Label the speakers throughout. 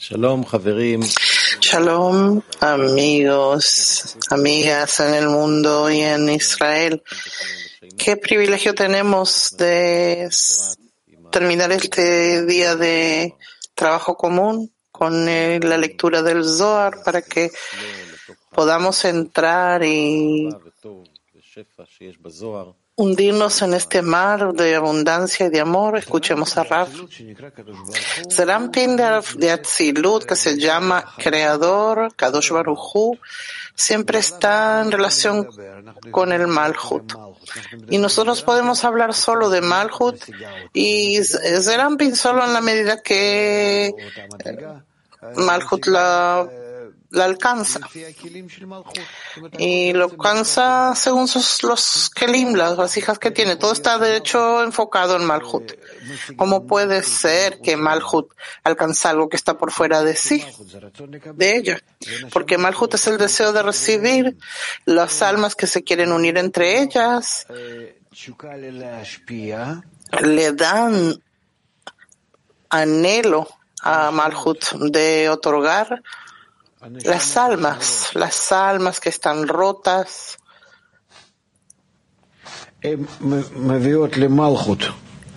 Speaker 1: Shalom,
Speaker 2: Shalom, amigos, amigas en el mundo y en Israel. Qué privilegio tenemos de terminar este día de trabajo común con eh, la lectura del Zohar para que podamos entrar y hundirnos en este mar de abundancia y de amor. Escuchemos a Raf. Zerampin de, de Atzilut, que se llama Creador, Kadosh siempre está en relación con el Malhut. Y nosotros podemos hablar solo de Malhut y Z- Zerampin solo en la medida que Malhut la, la alcanza. Y lo alcanza según sus, los kelim, las vasijas que tiene. Todo está de hecho enfocado en Malhut. ¿Cómo puede ser que Malhut alcanza algo que está por fuera de sí, de ella? Porque Malhut es el deseo de recibir las almas que se quieren unir entre ellas, le dan anhelo a Malhut de otorgar las almas, las almas que están rotas.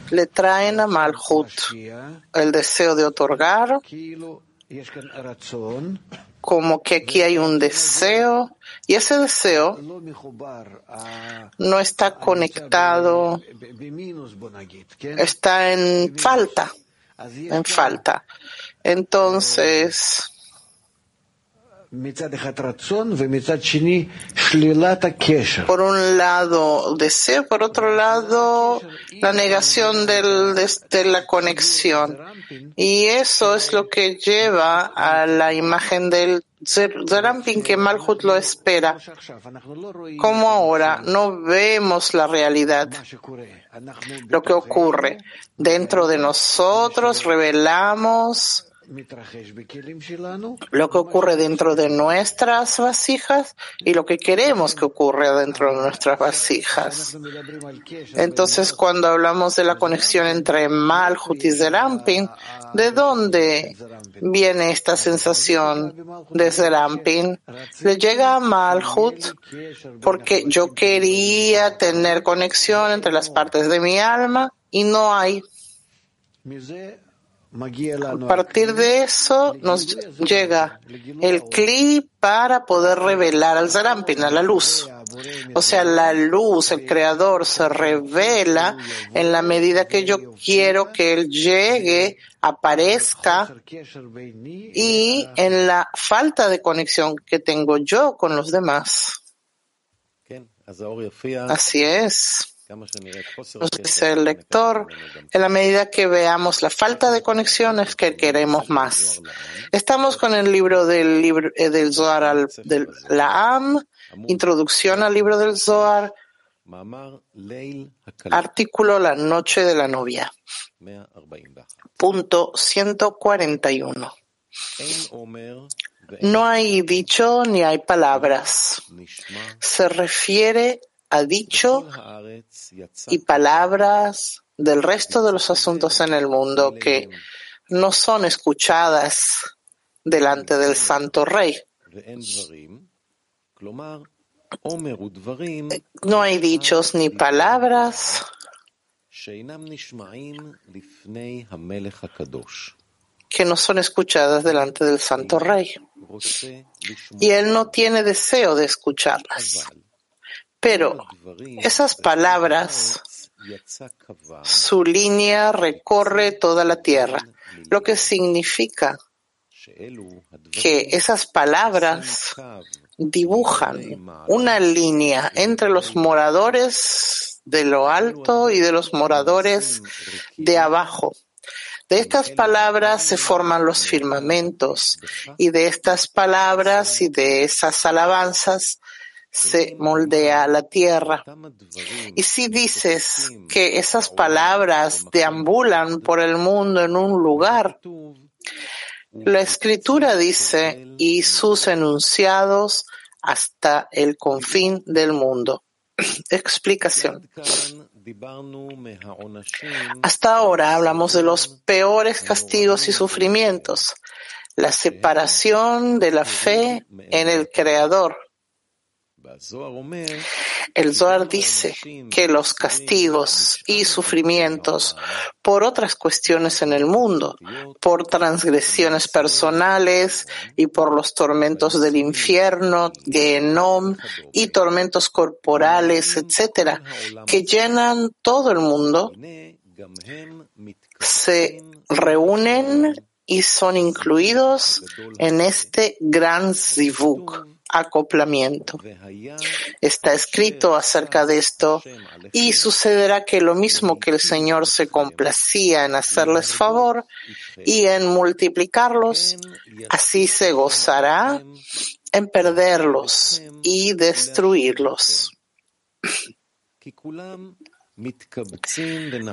Speaker 2: Le traen a Malhut el deseo de otorgar, como que aquí hay un deseo, y ese deseo no está conectado, está en falta, en falta. Entonces, por un lado deseo, por otro lado la negación de, la conexión. Y eso es lo que lleva a la imagen del Zerampin que Malhut lo espera. Como ahora no vemos la realidad, lo que ocurre. Dentro de nosotros revelamos lo que ocurre dentro de nuestras vasijas y lo que queremos que ocurra dentro de nuestras vasijas. Entonces, cuando hablamos de la conexión entre Malhut y Zerampin, ¿de dónde viene esta sensación de Zerampin? Le llega a Malhut porque yo quería tener conexión entre las partes de mi alma y no hay. A partir de eso nos llega el Kli para poder revelar al Zarampin, la luz. O sea, la luz, el creador, se revela en la medida que yo quiero que él llegue, aparezca y en la falta de conexión que tengo yo con los demás. Así es. Entonces el lector, en la medida que veamos la falta de conexiones, que queremos más. Estamos con el libro del, libro, eh, Zohar al, del, la AM, introducción al libro del Zohar, artículo La noche de la novia, punto 141. No hay dicho ni hay palabras. Se refiere ha dicho y palabras del resto de los asuntos en el mundo que no son escuchadas delante del Santo Rey. No hay dichos ni palabras que no son escuchadas delante del Santo Rey. Y él no tiene deseo de escucharlas. Pero esas palabras, su línea recorre toda la tierra, lo que significa que esas palabras dibujan una línea entre los moradores de lo alto y de los moradores de abajo. De estas palabras se forman los firmamentos y de estas palabras y de esas alabanzas se moldea la tierra. Y si dices que esas palabras deambulan por el mundo en un lugar, la escritura dice, y sus enunciados hasta el confín del mundo. Explicación. Hasta ahora hablamos de los peores castigos y sufrimientos, la separación de la fe en el Creador el Zohar dice que los castigos y sufrimientos por otras cuestiones en el mundo, por transgresiones personales y por los tormentos del infierno, Gehenom y tormentos corporales, etcétera, que llenan todo el mundo, se reúnen y son incluidos en este gran zivuk, acoplamiento. Está escrito acerca de esto y sucederá que lo mismo que el Señor se complacía en hacerles favor y en multiplicarlos, así se gozará en perderlos y destruirlos.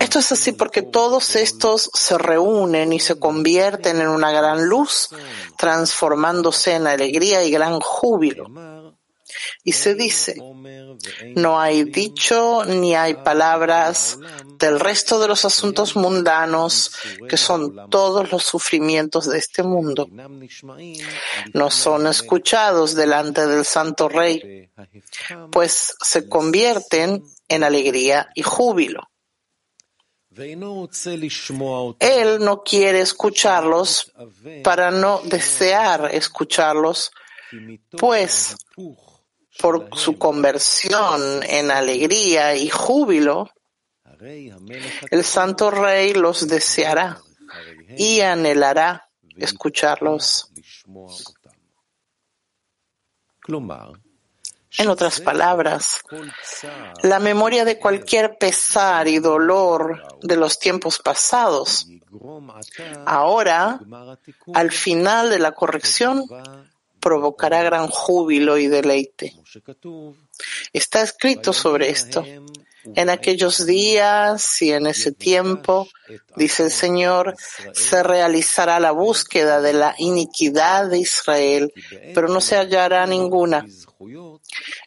Speaker 2: Esto es así porque todos estos se reúnen y se convierten en una gran luz, transformándose en alegría y gran júbilo. Y se dice, no hay dicho ni hay palabras del resto de los asuntos mundanos, que son todos los sufrimientos de este mundo. No son escuchados delante del Santo Rey, pues se convierten en alegría y júbilo. Él no quiere escucharlos para no desear escucharlos, pues por su conversión en alegría y júbilo, el Santo Rey los deseará y anhelará escucharlos. En otras palabras, la memoria de cualquier pesar y dolor de los tiempos pasados, ahora, al final de la corrección, provocará gran júbilo y deleite. Está escrito sobre esto. En aquellos días y en ese tiempo, dice el Señor, se realizará la búsqueda de la iniquidad de Israel, pero no se hallará ninguna.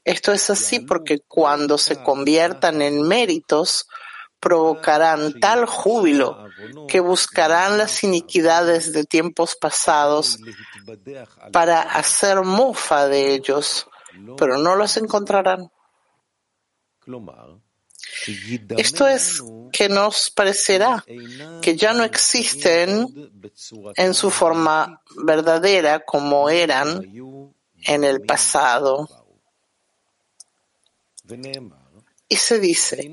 Speaker 2: Esto es así porque cuando se conviertan en méritos, provocarán tal júbilo que buscarán las iniquidades de tiempos pasados para hacer mofa de ellos, pero no los encontrarán. Esto es que nos parecerá que ya no existen en su forma verdadera como eran en el pasado. Y se dice,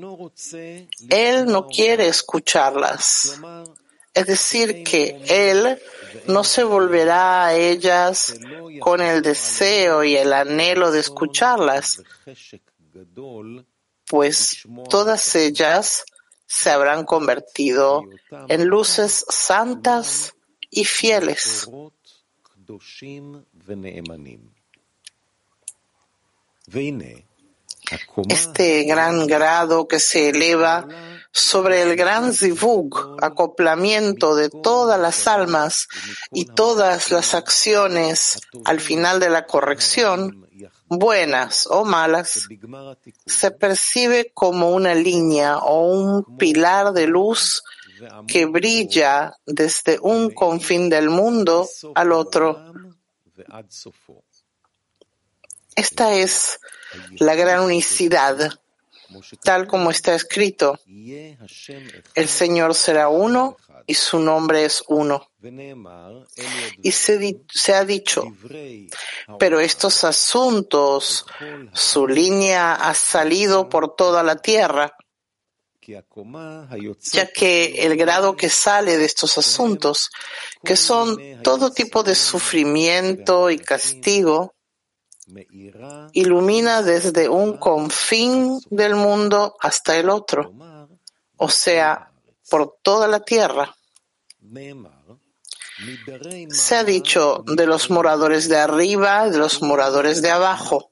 Speaker 2: Él no quiere escucharlas. Es decir, que Él no se volverá a ellas con el deseo y el anhelo de escucharlas, pues todas ellas se habrán convertido en luces santas y fieles. Este gran grado que se eleva sobre el gran zivug, acoplamiento de todas las almas y todas las acciones al final de la corrección, buenas o malas, se percibe como una línea o un pilar de luz que brilla desde un confín del mundo al otro. Esta es la gran unicidad, tal como está escrito. El Señor será uno y su nombre es uno. Y se, se, ha dicho, pero estos asuntos, su línea ha salido por toda la tierra, ya que el grado que sale de estos asuntos, que son todo tipo de sufrimiento y castigo, ilumina desde un confín del mundo hasta el otro, o sea, por toda la tierra. Se ha dicho de los moradores de arriba, de los moradores de abajo.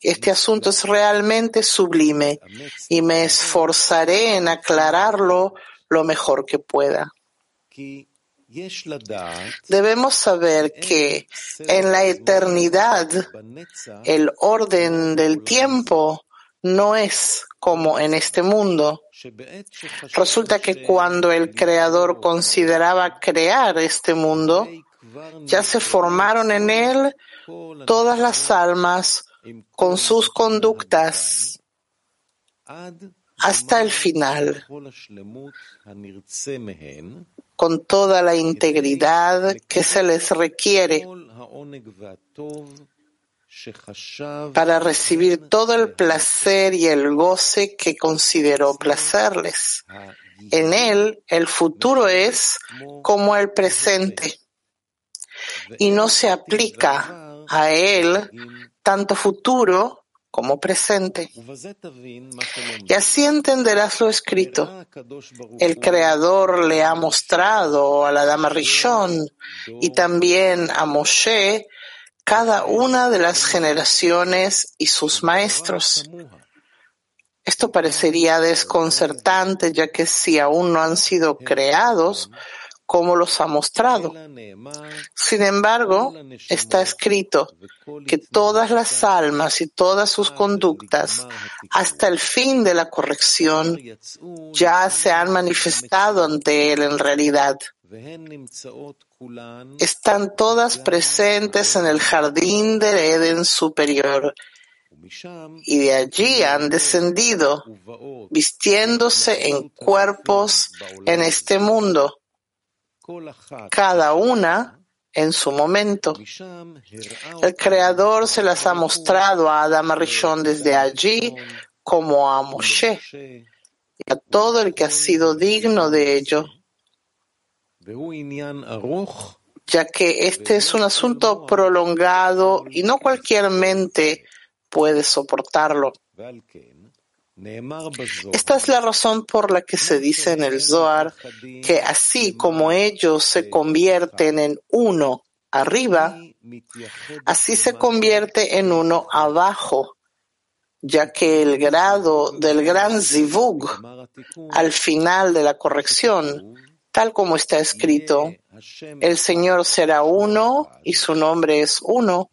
Speaker 2: Este asunto es realmente sublime y me esforzaré en aclararlo lo mejor que pueda. Debemos saber que en la eternidad el orden del tiempo no es como en este mundo. Resulta que cuando el Creador consideraba crear este mundo, ya se formaron en él todas las almas con sus conductas hasta el final, con toda la integridad que se les requiere para recibir todo el placer y el goce que consideró placerles. En él, el futuro es como el presente y no se aplica a él tanto futuro como presente. Y así entenderás lo escrito. El Creador le ha mostrado a la Dama Rishon y también a Moshe cada una de las generaciones y sus maestros. Esto parecería desconcertante, ya que si aún no han sido creados, ¿cómo los ha mostrado? Sin embargo, está escrito que todas las almas y todas sus conductas, hasta el fin de la corrección, ya se han manifestado ante él en realidad. Están todas presentes en el jardín del Edén superior y de allí han descendido, vistiéndose en cuerpos en este mundo, cada una en su momento. El Creador se las ha mostrado a Adam Rishon desde allí como a Moshe y a todo el que ha sido digno de ello ya que este es un asunto prolongado y no cualquier mente puede soportarlo. Esta es la razón por la que se dice en el Zohar que así como ellos se convierten en uno arriba, así se convierte en uno abajo, ya que el grado del gran zivug al final de la corrección tal como está escrito, el Señor será uno y su nombre es uno.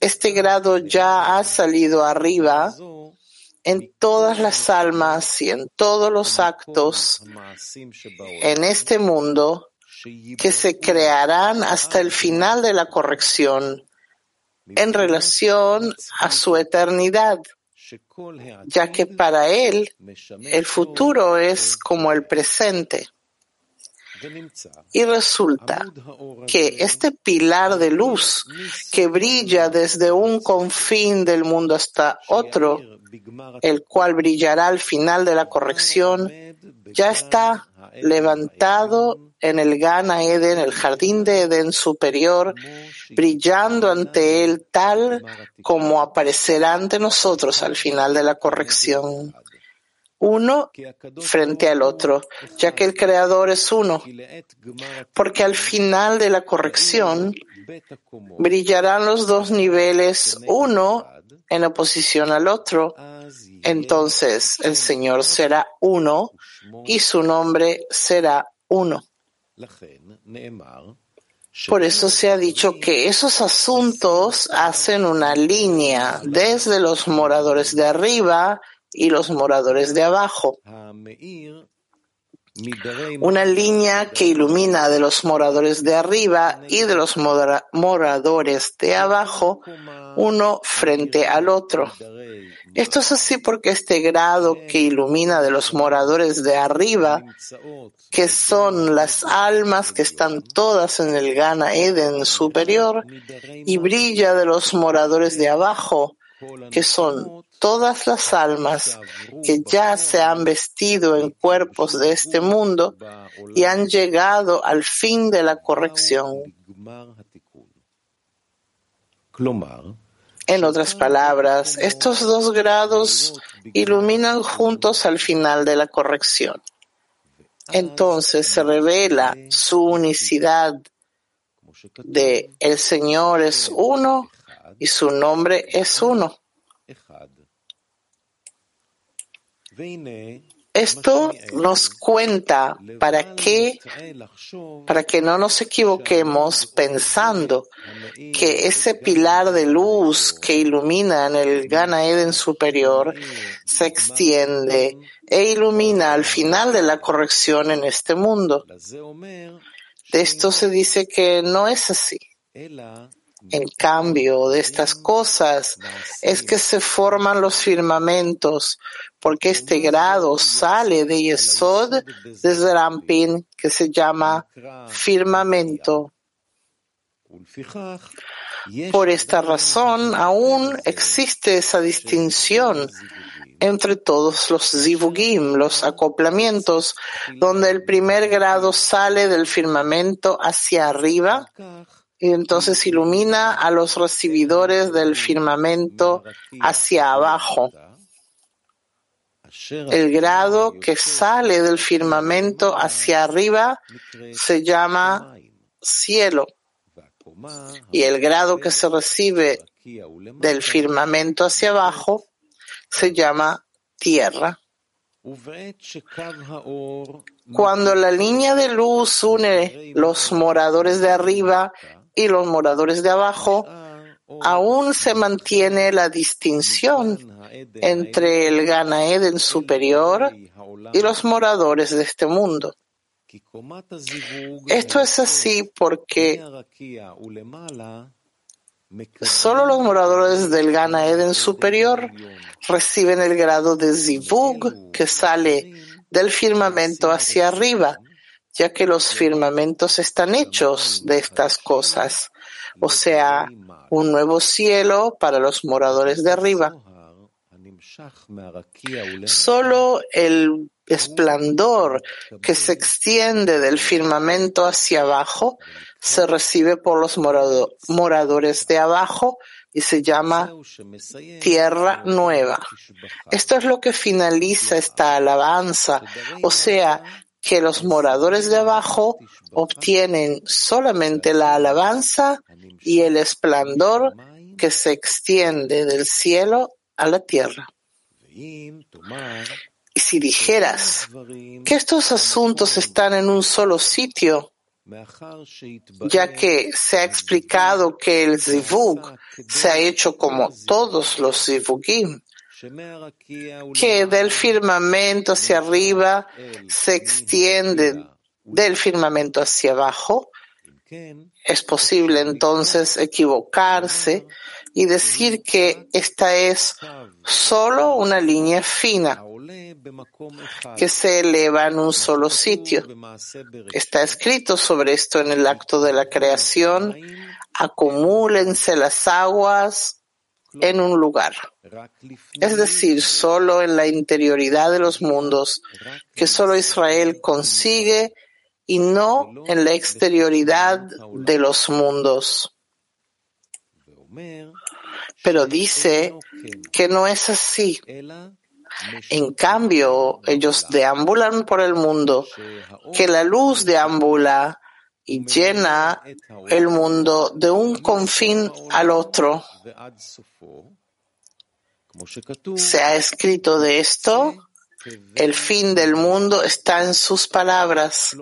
Speaker 2: Este grado ya ha salido arriba en todas las almas y en todos los actos en este mundo que se crearán hasta el final de la corrección en relación a su eternidad, ya que para él el futuro es como el presente. Y resulta que este pilar de luz que brilla desde un confín del mundo hasta otro, el cual brillará al final de la corrección, ya está levantado en el Gana Eden, el jardín de Eden superior, brillando ante él tal como aparecerá ante nosotros al final de la corrección uno frente al otro, ya que el Creador es uno. Porque al final de la corrección brillarán los dos niveles, uno en oposición al otro. Entonces el Señor será uno y su nombre será uno. Por eso se ha dicho que esos asuntos hacen una línea desde los moradores de arriba y los moradores de abajo. Una línea que ilumina de los moradores de arriba y de los moradores de abajo, uno frente al otro. Esto es así porque este grado que ilumina de los moradores de arriba, que son las almas que están todas en el Gana Eden superior, y brilla de los moradores de abajo, que son todas las almas que ya se han vestido en cuerpos de este mundo y han llegado al fin de la corrección. En otras palabras, estos dos grados iluminan juntos al final de la corrección. Entonces se revela su unicidad de el Señor es uno y su nombre es uno. Esto nos cuenta para que, para que no nos equivoquemos pensando que ese pilar de luz que ilumina en el Gana Eden superior se extiende e ilumina al final de la corrección en este mundo. De esto se dice que no es así. En cambio de estas cosas es que se forman los firmamentos, porque este grado sale de Yesod desde Rampin, que se llama firmamento. Por esta razón, aún existe esa distinción entre todos los zivugim, los acoplamientos, donde el primer grado sale del firmamento hacia arriba y entonces ilumina a los recibidores del firmamento hacia abajo. El grado que sale del firmamento hacia arriba se llama cielo. Y el grado que se recibe del firmamento hacia abajo se llama tierra. Cuando la línea de luz une los moradores de arriba y los moradores de abajo, aún se mantiene la distinción entre el Gana Eden superior y los moradores de este mundo. Esto es así porque solo los moradores del Gana Eden superior reciben el grado de Zivug que sale del firmamento hacia arriba, ya que los firmamentos están hechos de estas cosas, o sea, un nuevo cielo para los moradores de arriba. Solo el esplendor que se extiende del firmamento hacia abajo se recibe por los moradores de abajo y se llama tierra nueva. Esto es lo que finaliza esta alabanza, o sea, que los moradores de abajo obtienen solamente la alabanza y el esplendor que se extiende del cielo a la tierra. Y si dijeras que estos asuntos están en un solo sitio, ya que se ha explicado que el zivug se ha hecho como todos los zivugim, que del firmamento hacia arriba se extiende del firmamento hacia abajo, es posible entonces equivocarse y decir que esta es solo una línea fina que se eleva en un solo sitio. Está escrito sobre esto en el acto de la creación. Acumúlense las aguas en un lugar. Es decir, solo en la interioridad de los mundos, que solo Israel consigue y no en la exterioridad de los mundos. Pero dice que no es así. En cambio, ellos deambulan por el mundo, que la luz deambula y llena el mundo de un confín al otro. Se ha escrito de esto, el fin del mundo está en sus palabras.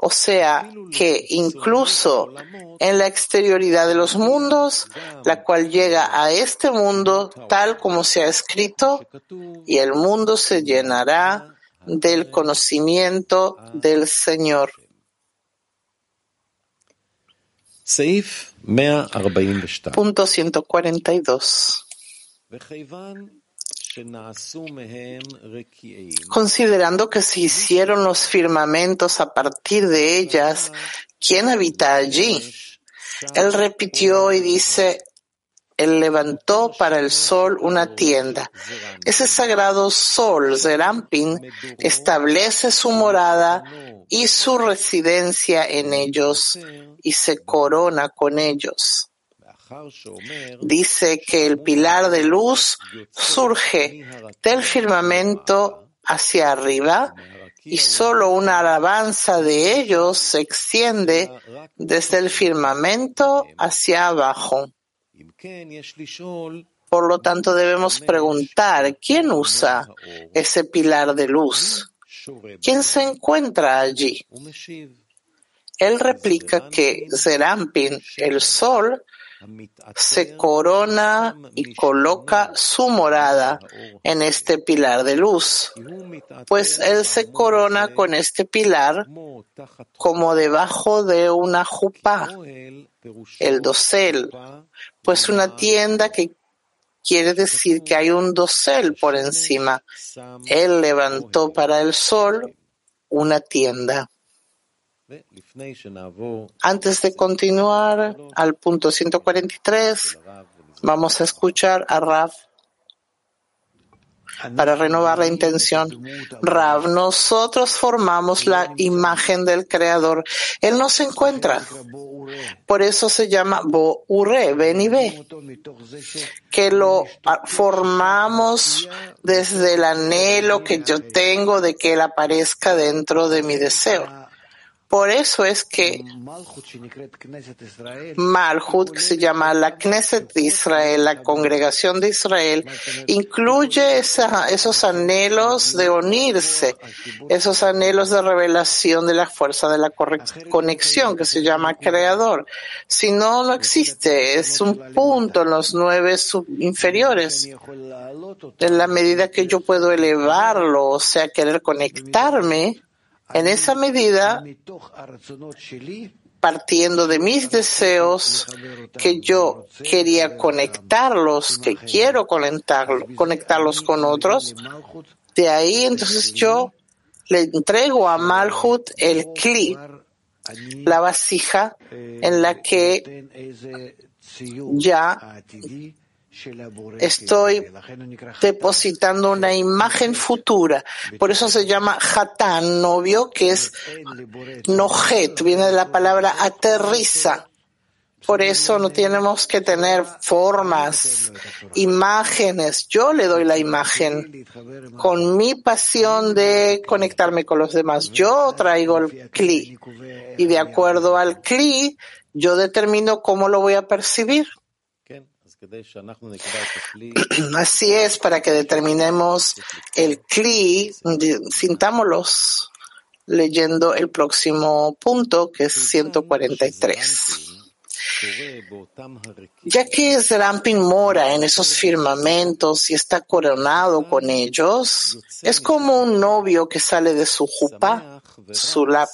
Speaker 2: O sea que incluso en la exterioridad de los mundos, la cual llega a este mundo tal como se ha escrito, y el mundo se llenará del conocimiento del Señor. Punto 142. Considerando que se hicieron los firmamentos a partir de ellas, ¿quién habita allí? Él repitió y dice, él levantó para el sol una tienda. Ese sagrado sol, Zerampin, establece su morada y su residencia en ellos y se corona con ellos. Dice que el pilar de luz surge del firmamento hacia arriba y solo una alabanza de ellos se extiende desde el firmamento hacia abajo. Por lo tanto, debemos preguntar, ¿quién usa ese pilar de luz? ¿Quién se encuentra allí? Él replica que Zerampin, el sol, se corona y coloca su morada en este pilar de luz, pues él se corona con este pilar como debajo de una jupá, el dosel, pues una tienda que quiere decir que hay un dosel por encima. Él levantó para el sol una tienda. Antes de continuar al punto 143, vamos a escuchar a Rav para renovar la intención. Rav, nosotros formamos la imagen del Creador. Él no se encuentra. Por eso se llama Bo-Ure, ven y ve. Que lo formamos desde el anhelo que yo tengo de que Él aparezca dentro de mi deseo. Por eso es que Malhut, que se llama la Knesset de Israel, la congregación de Israel, incluye esa, esos anhelos de unirse, esos anhelos de revelación de la fuerza de la conexión, que se llama creador. Si no, no existe. Es un punto en los nueve inferiores. En la medida que yo puedo elevarlo, o sea, querer conectarme, en esa medida, partiendo de mis deseos, que yo quería conectarlos, que quiero conectarlos con otros, de ahí entonces yo le entrego a Malhut el kli, la vasija en la que ya estoy depositando una imagen futura. Por eso se llama Hatán, novio, que es nojet, viene de la palabra aterriza. Por eso no tenemos que tener formas, imágenes. Yo le doy la imagen con mi pasión de conectarme con los demás. Yo traigo el cli y de acuerdo al cli yo determino cómo lo voy a percibir. Así es, para que determinemos el CLI, sintámoslos leyendo el próximo punto, que es 143. Ya que Zerampin mora en esos firmamentos y está coronado con ellos, es como un novio que sale de su jupa, su lap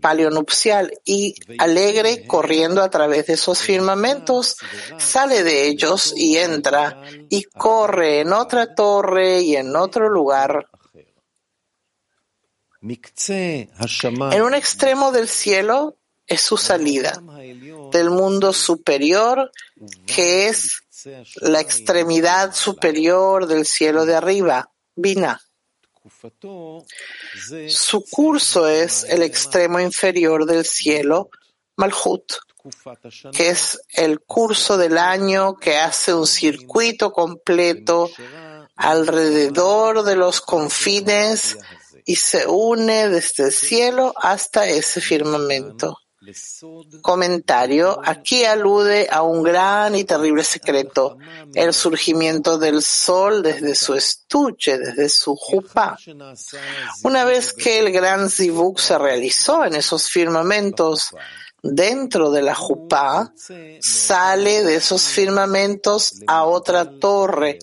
Speaker 2: paleonupcial y alegre corriendo a través de esos firmamentos, sale de ellos y entra y corre en otra torre y en otro lugar. En un extremo del cielo es su salida del mundo superior, que es la extremidad superior del cielo de arriba, Vina. Su curso es el extremo inferior del cielo, Malhut, que es el curso del año que hace un circuito completo alrededor de los confines y se une desde el cielo hasta ese firmamento. Comentario. Aquí alude a un gran y terrible secreto, el surgimiento del sol desde su estuche, desde su jupa. Una vez que el gran zivuk se realizó en esos firmamentos, dentro de la jupa, sale de esos firmamentos a otra torre,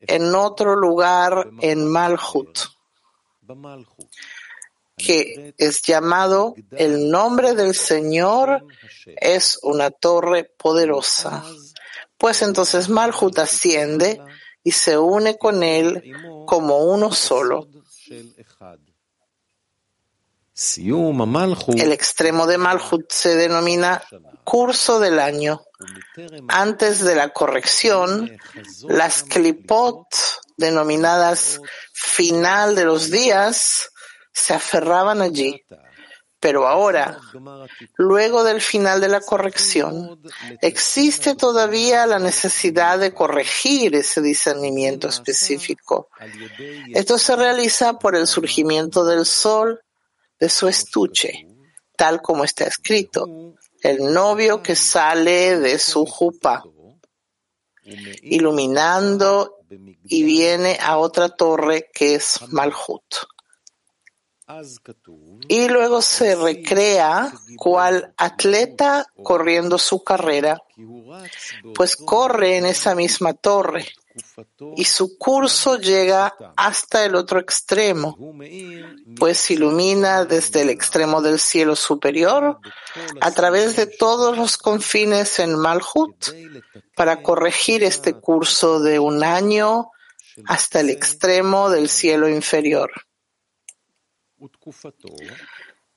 Speaker 2: en otro lugar en Malhut que es llamado el nombre del Señor es una torre poderosa. Pues entonces Malhut asciende y se une con él como uno solo. El extremo de Malhut se denomina curso del año. Antes de la corrección, las klipot, denominadas final de los días, se aferraban allí. Pero ahora, luego del final de la corrección, existe todavía la necesidad de corregir ese discernimiento específico. Esto se realiza por el surgimiento del sol de su estuche, tal como está escrito, el novio que sale de su jupa, iluminando y viene a otra torre que es Malhut. Y luego se recrea cual atleta corriendo su carrera, pues corre en esa misma torre y su curso llega hasta el otro extremo, pues ilumina desde el extremo del cielo superior a través de todos los confines en Malhut para corregir este curso de un año hasta el extremo del cielo inferior.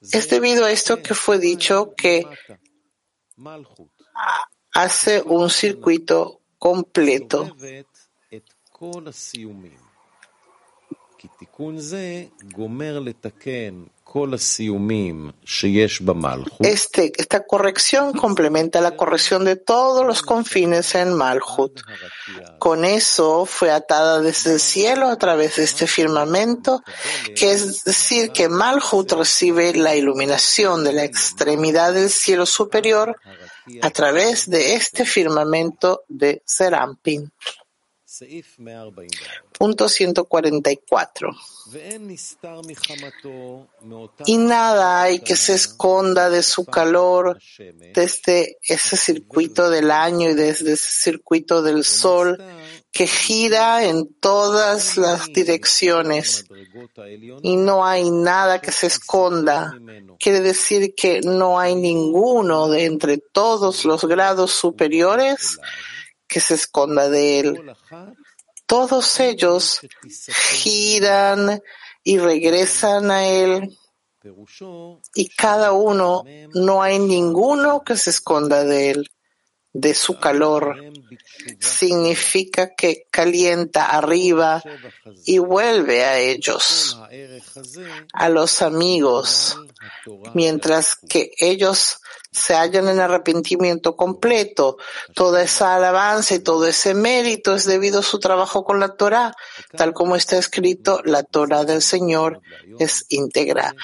Speaker 2: Es debido a esto que fue dicho que hace un circuito completo. Este, esta corrección complementa la corrección de todos los confines en Malhut. Con eso fue atada desde el cielo a través de este firmamento, que es decir, que Malhut recibe la iluminación de la extremidad del cielo superior a través de este firmamento de Serampin. Punto 144. Y nada hay que se esconda de su calor desde ese circuito del año y desde ese circuito del sol que gira en todas las direcciones. Y no hay nada que se esconda. Quiere decir que no hay ninguno de entre todos los grados superiores que se esconda de él. Todos ellos giran y regresan a él y cada uno no hay ninguno que se esconda de él, de su calor. Significa que calienta arriba y vuelve a ellos, a los amigos, mientras que ellos se hallan en arrepentimiento completo. Toda esa alabanza y todo ese mérito es debido a su trabajo con la Torah. Tal como está escrito, la Torah del Señor es íntegra.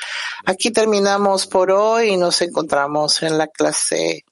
Speaker 2: Aquí terminamos por hoy y nos encontramos en la clase